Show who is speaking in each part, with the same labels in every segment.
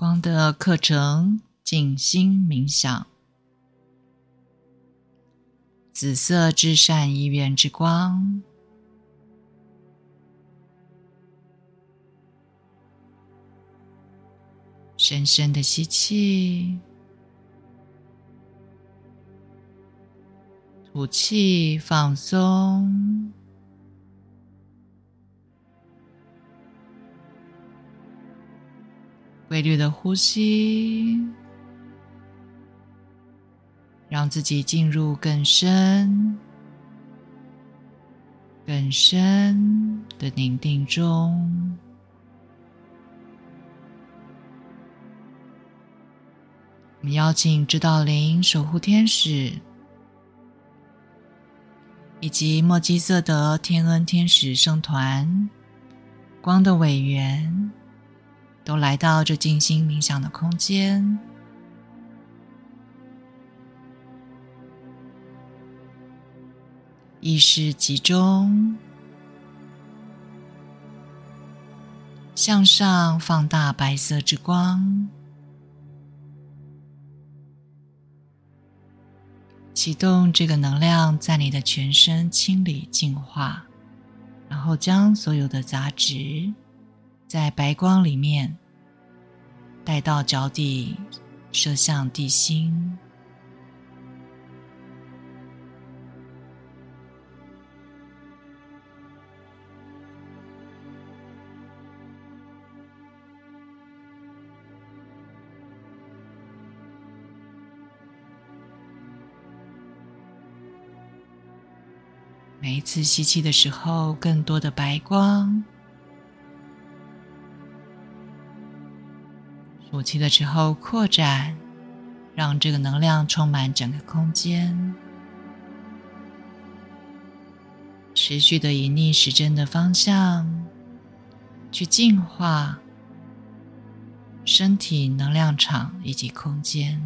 Speaker 1: 光的课程静心冥想，紫色至善意愿之光，深深的吸气，吐气，放松。规律的呼吸，让自己进入更深、更深的宁静中。我们邀请指导灵、守护天使以及莫基瑟德天恩天使圣团光的委员。都来到这静心冥想的空间，意识集中，向上放大白色之光，启动这个能量，在你的全身清理净化，然后将所有的杂质。在白光里面，带到脚底，射向地心。每一次吸气的时候，更多的白光。吐气的时候扩展，让这个能量充满整个空间，持续的以逆时针的方向去净化身体能量场以及空间。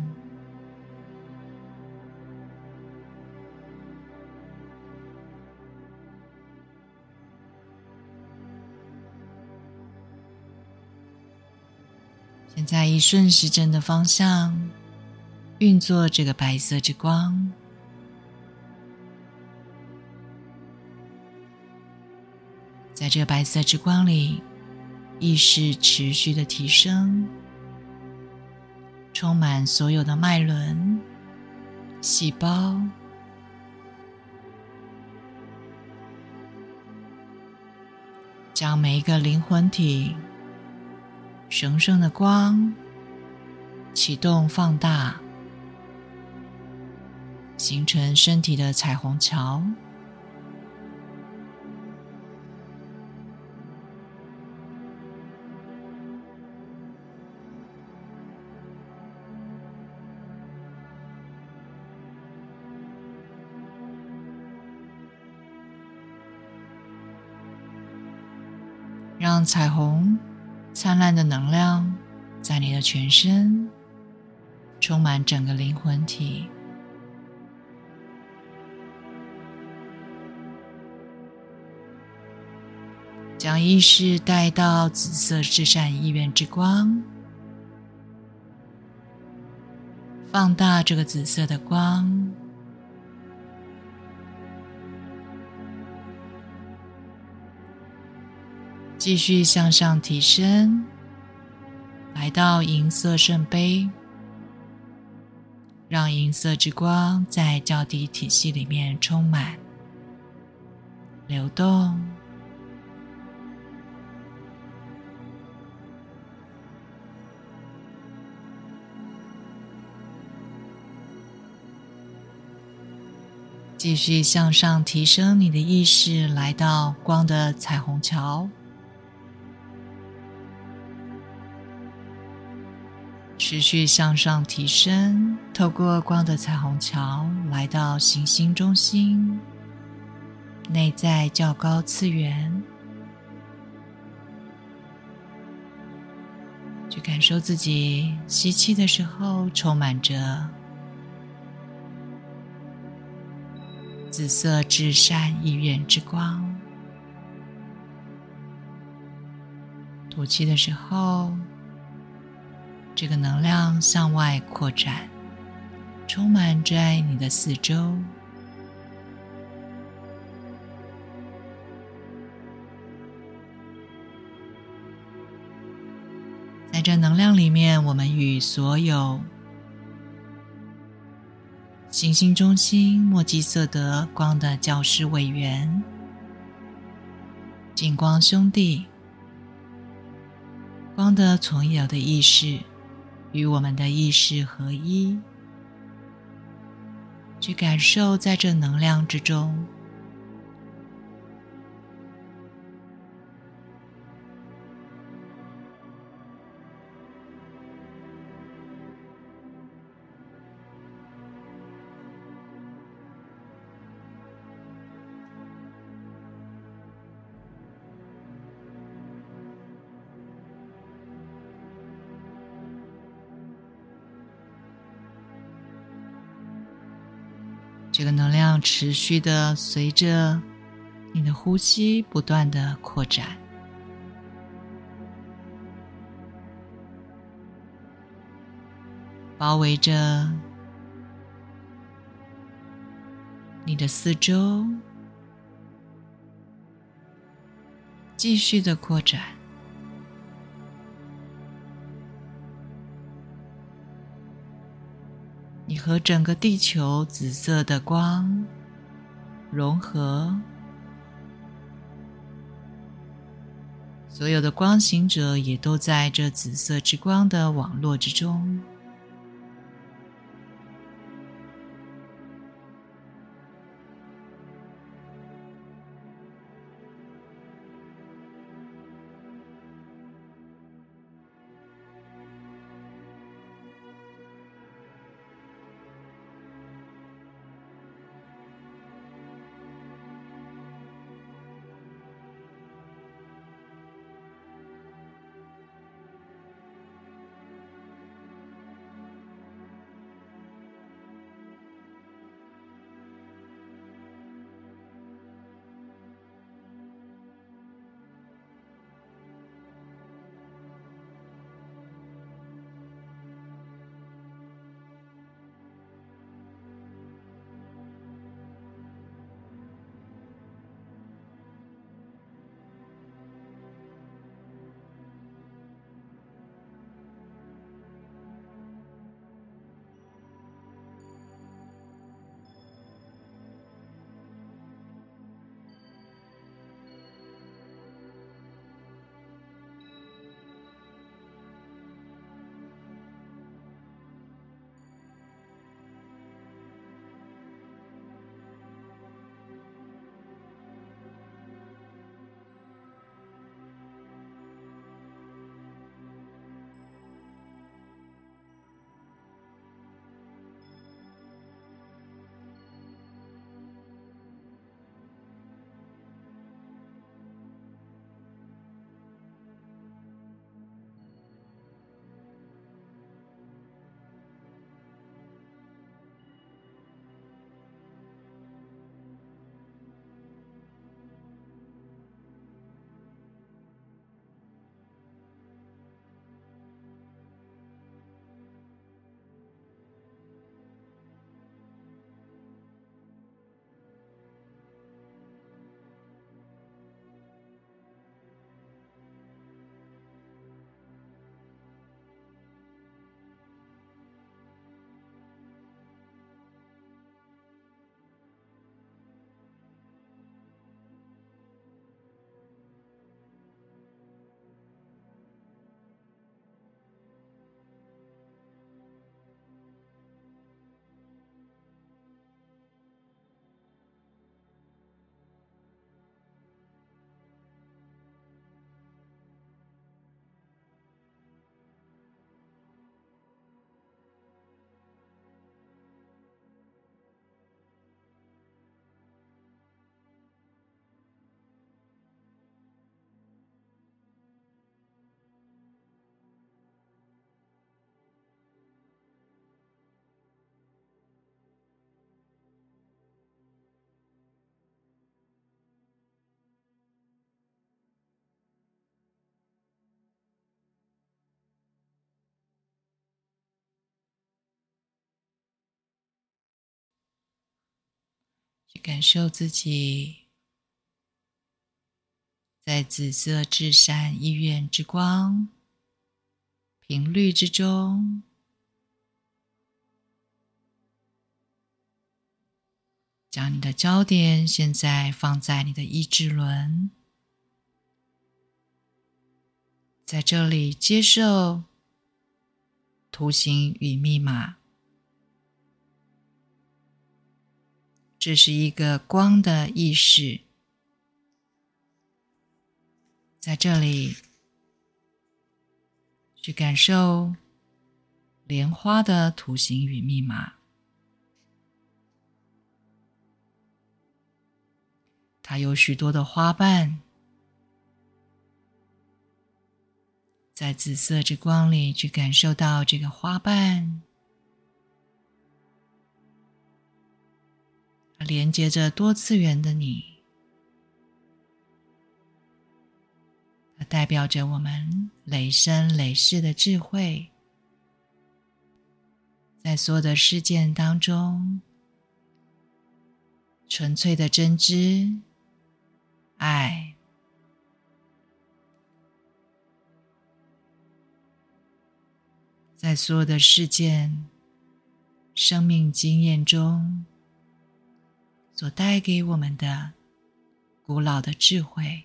Speaker 1: 在以顺时针的方向运作这个白色之光，在这个白色之光里，意识持续的提升，充满所有的脉轮、细胞，将每一个灵魂体。神圣的光启动、放大，形成身体的彩虹桥，让彩虹。灿烂的能量在你的全身充满整个灵魂体，将意识带到紫色至善意愿之光，放大这个紫色的光。继续向上提升，来到银色圣杯，让银色之光在较低体系里面充满、流动。继续向上提升你的意识，来到光的彩虹桥。持续向上提升，透过光的彩虹桥来到行星中心，内在较高次元，去感受自己吸气的时候充满着紫色至善意愿之光，吐气的时候。这个能量向外扩展，充满在你的四周。在这能量里面，我们与所有行星中心墨基色德光的教师委员、金光兄弟、光的从有的意识与我们的意识合一，去感受在这能量之中。这个能量持续的随着你的呼吸不断的扩展，包围着你的四周，继续的扩展。和整个地球紫色的光融合，所有的光行者也都在这紫色之光的网络之中。感受自己在紫色至善意愿之光频率之中，将你的焦点现在放在你的意志轮，在这里接受图形与密码。这是一个光的意识，在这里去感受莲花的图形与密码。它有许多的花瓣，在紫色之光里去感受到这个花瓣。连接着多次元的你，它代表着我们累生累世的智慧，在所有的事件当中，纯粹的真知、爱，在所有的事件、生命经验中。所带给我们的古老的智慧，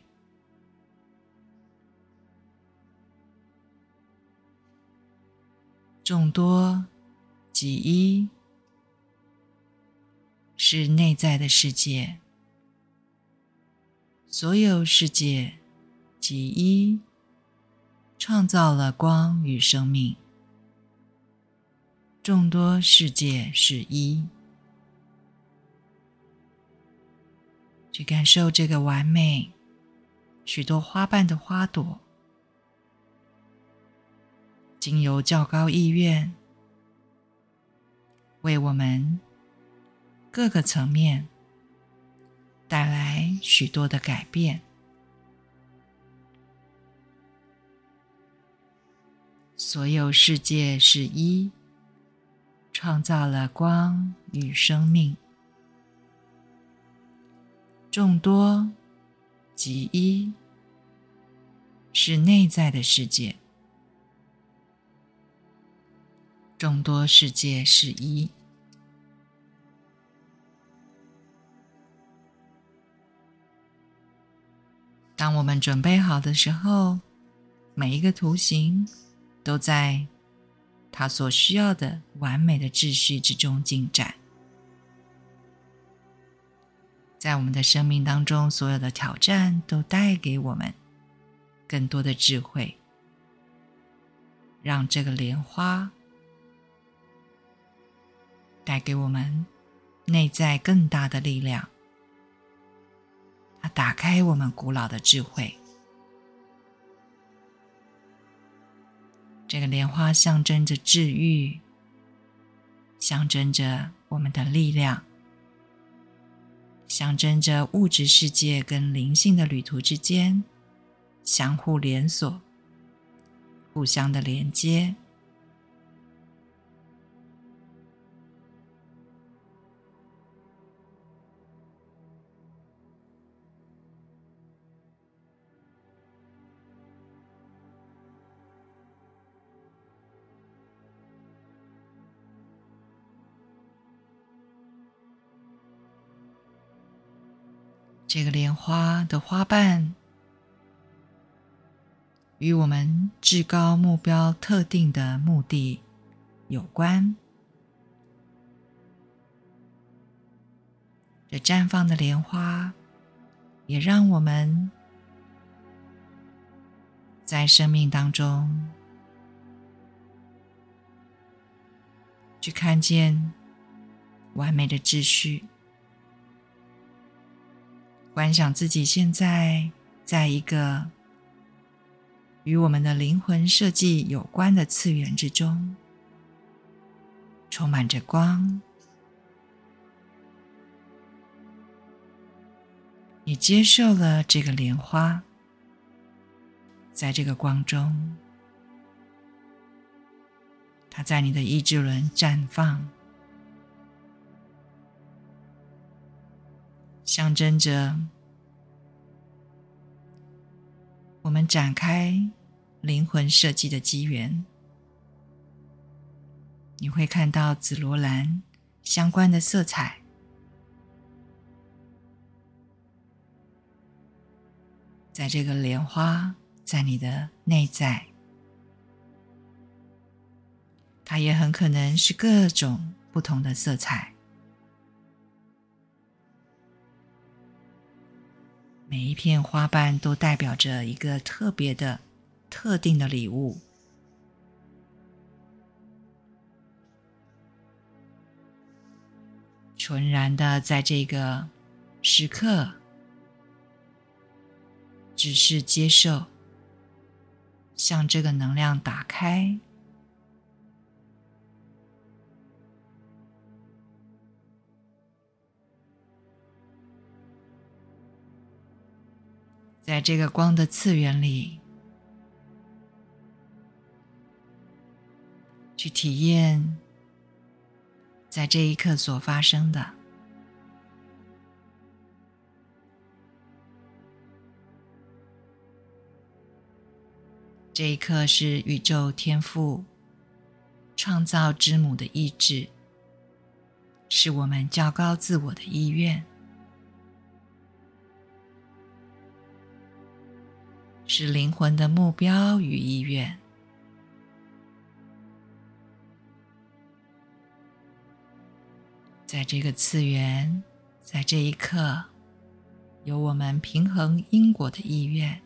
Speaker 1: 众多即一，是内在的世界；所有世界即一，创造了光与生命。众多世界是一。去感受这个完美、许多花瓣的花朵，经由较高意愿，为我们各个层面带来许多的改变。所有世界是一，创造了光与生命。众多即一，是内在的世界；众多世界是一。当我们准备好的时候，每一个图形都在它所需要的完美的秩序之中进展。在我们的生命当中，所有的挑战都带给我们更多的智慧，让这个莲花带给我们内在更大的力量。它打开我们古老的智慧。这个莲花象征着治愈，象征着我们的力量。象征着物质世界跟灵性的旅途之间相互连锁、互相的连接。这个莲花的花瓣与我们至高目标、特定的目的有关。这绽放的莲花也让我们在生命当中去看见完美的秩序。观想自己现在在一个与我们的灵魂设计有关的次元之中，充满着光。你接受了这个莲花，在这个光中，它在你的意志轮绽放。象征着我们展开灵魂设计的机缘。你会看到紫罗兰相关的色彩，在这个莲花，在你的内在，它也很可能是各种不同的色彩。每一片花瓣都代表着一个特别的、特定的礼物。纯然的，在这个时刻，只是接受，向这个能量打开，在这个光的次元里，去体验。在这一刻所发生的，这一刻是宇宙天赋创造之母的意志，是我们较高自我的意愿，是灵魂的目标与意愿。在这个次元，在这一刻，有我们平衡因果的意愿，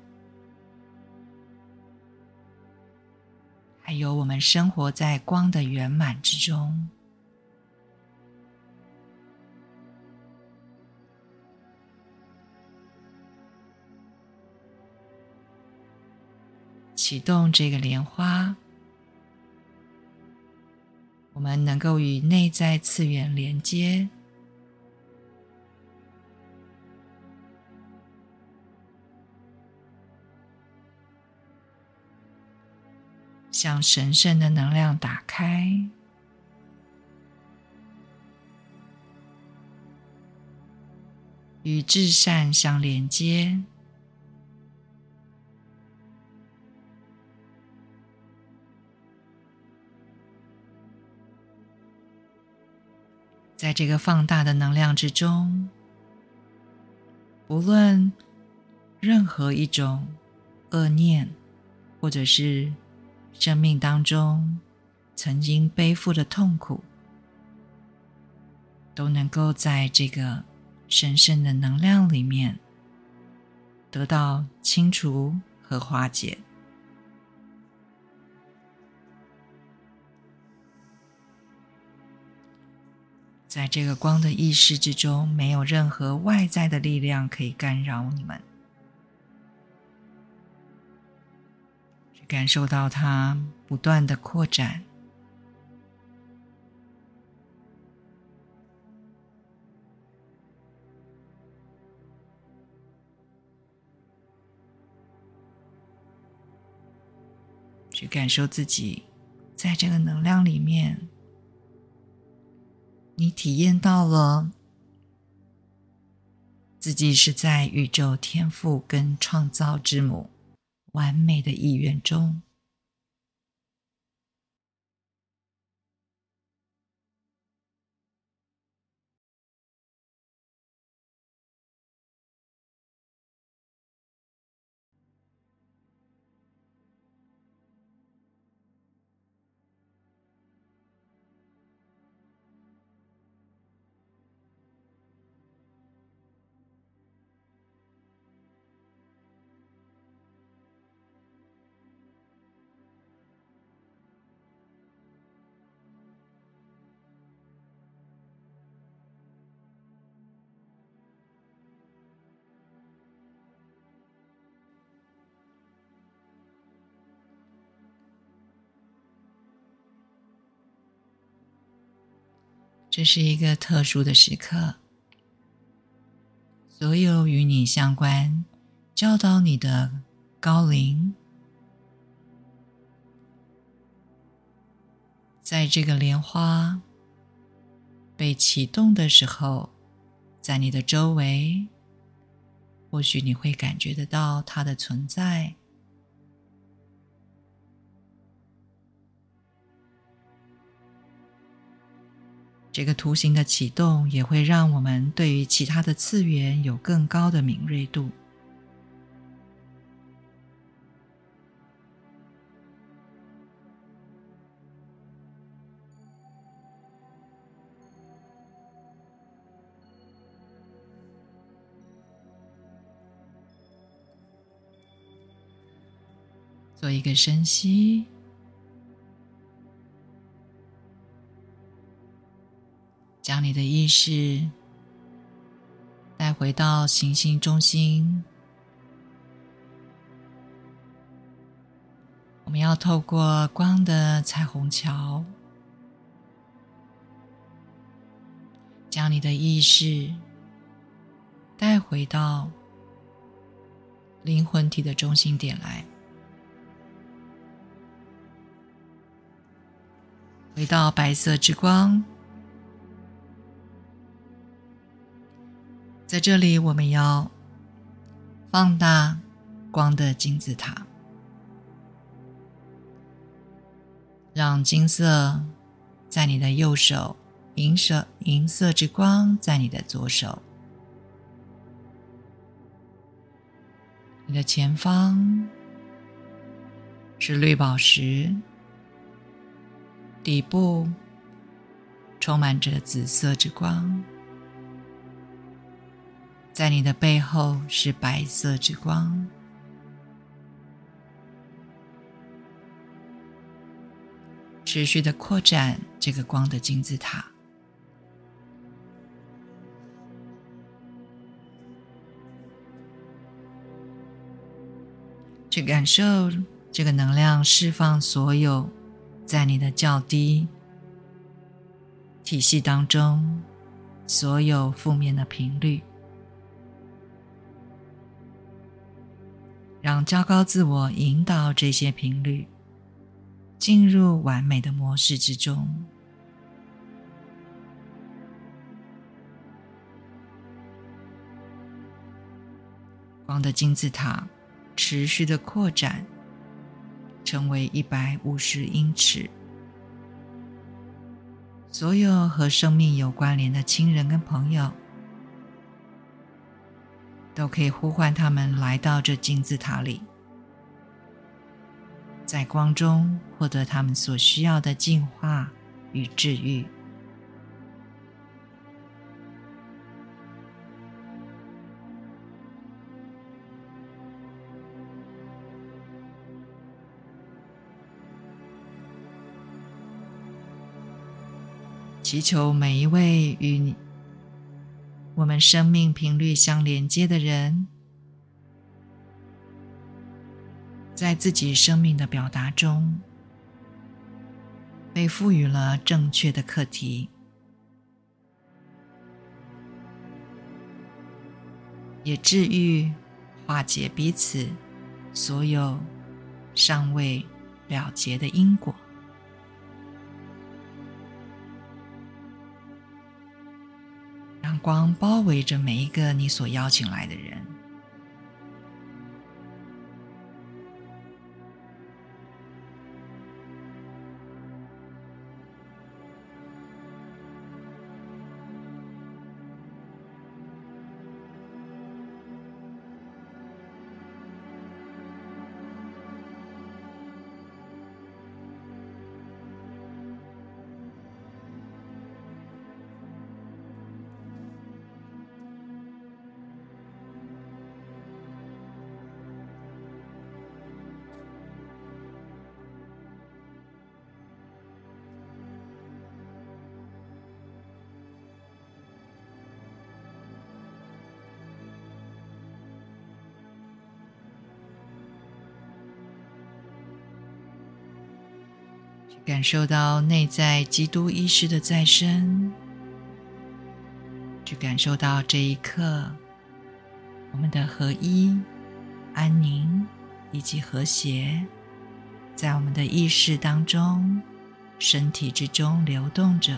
Speaker 1: 还有我们生活在光的圆满之中。启动这个莲花。我们能够与内在次元连接，向神圣的能量打开，与至善相连接。在这个放大的能量之中，不论任何一种恶念，或者是生命当中曾经背负的痛苦，都能够在这个神圣的能量里面得到清除和化解。在这个光的意识之中，没有任何外在的力量可以干扰你们。去感受到它不断的扩展，去感受自己在这个能量里面。你体验到了自己是在宇宙天赋跟创造之母完美的意愿中。这是一个特殊的时刻，所有与你相关、教导你的高龄，在这个莲花被启动的时候，在你的周围，或许你会感觉得到它的存在。这个图形的启动也会让我们对于其他的次元有更高的敏锐度。做一个深吸。将你的意识带回到行星中心，我们要透过光的彩虹桥，将你的意识带回到灵魂体的中心点来，回到白色之光。在这里，我们要放大光的金字塔，让金色在你的右手，银色银色之光在你的左手，你的前方是绿宝石，底部充满着紫色之光。在你的背后是白色之光，持续的扩展这个光的金字塔，去感受这个能量释放所有在你的较低体系当中所有负面的频率。让较高自我引导这些频率进入完美的模式之中。光的金字塔持续的扩展，成为一百五十英尺。所有和生命有关联的亲人跟朋友。都可以呼唤他们来到这金字塔里，在光中获得他们所需要的净化与治愈。祈求每一位与你。我们生命频率相连接的人，在自己生命的表达中，被赋予了正确的课题，也治愈、化解彼此所有尚未了结的因果。光包围着每一个你所邀请来的人。感受到内在基督意识的再生，去感受到这一刻我们的合一、安宁以及和谐，在我们的意识当中、身体之中流动着。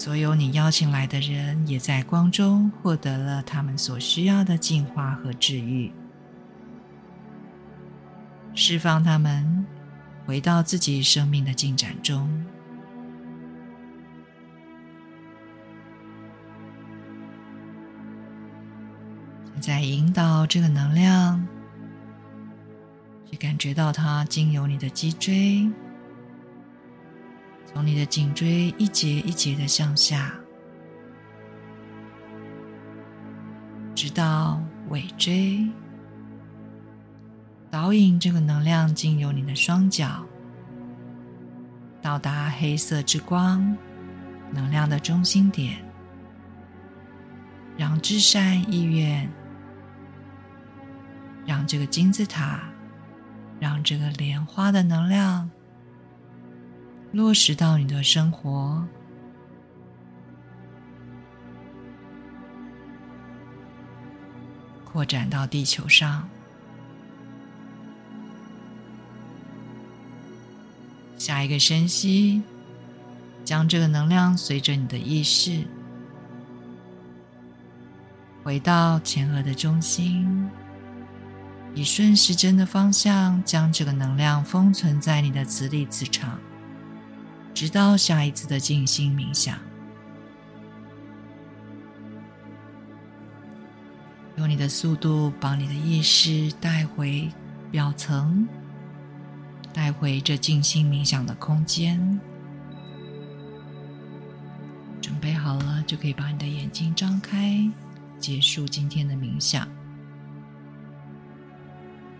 Speaker 1: 所有你邀请来的人，也在光中获得了他们所需要的净化和治愈，释放他们，回到自己生命的进展中。在引导这个能量，去感觉到它经由你的脊椎。从你的颈椎一节一节的向下，直到尾椎，导引这个能量经由你的双脚，到达黑色之光能量的中心点，让至善意愿，让这个金字塔，让这个莲花的能量。落实到你的生活，扩展到地球上。下一个深吸，将这个能量随着你的意识回到前额的中心，以顺时针的方向将这个能量封存在你的磁力磁场。直到下一次的静心冥想，用你的速度把你的意识带回表层，带回这静心冥想的空间。准备好了，就可以把你的眼睛张开，结束今天的冥想。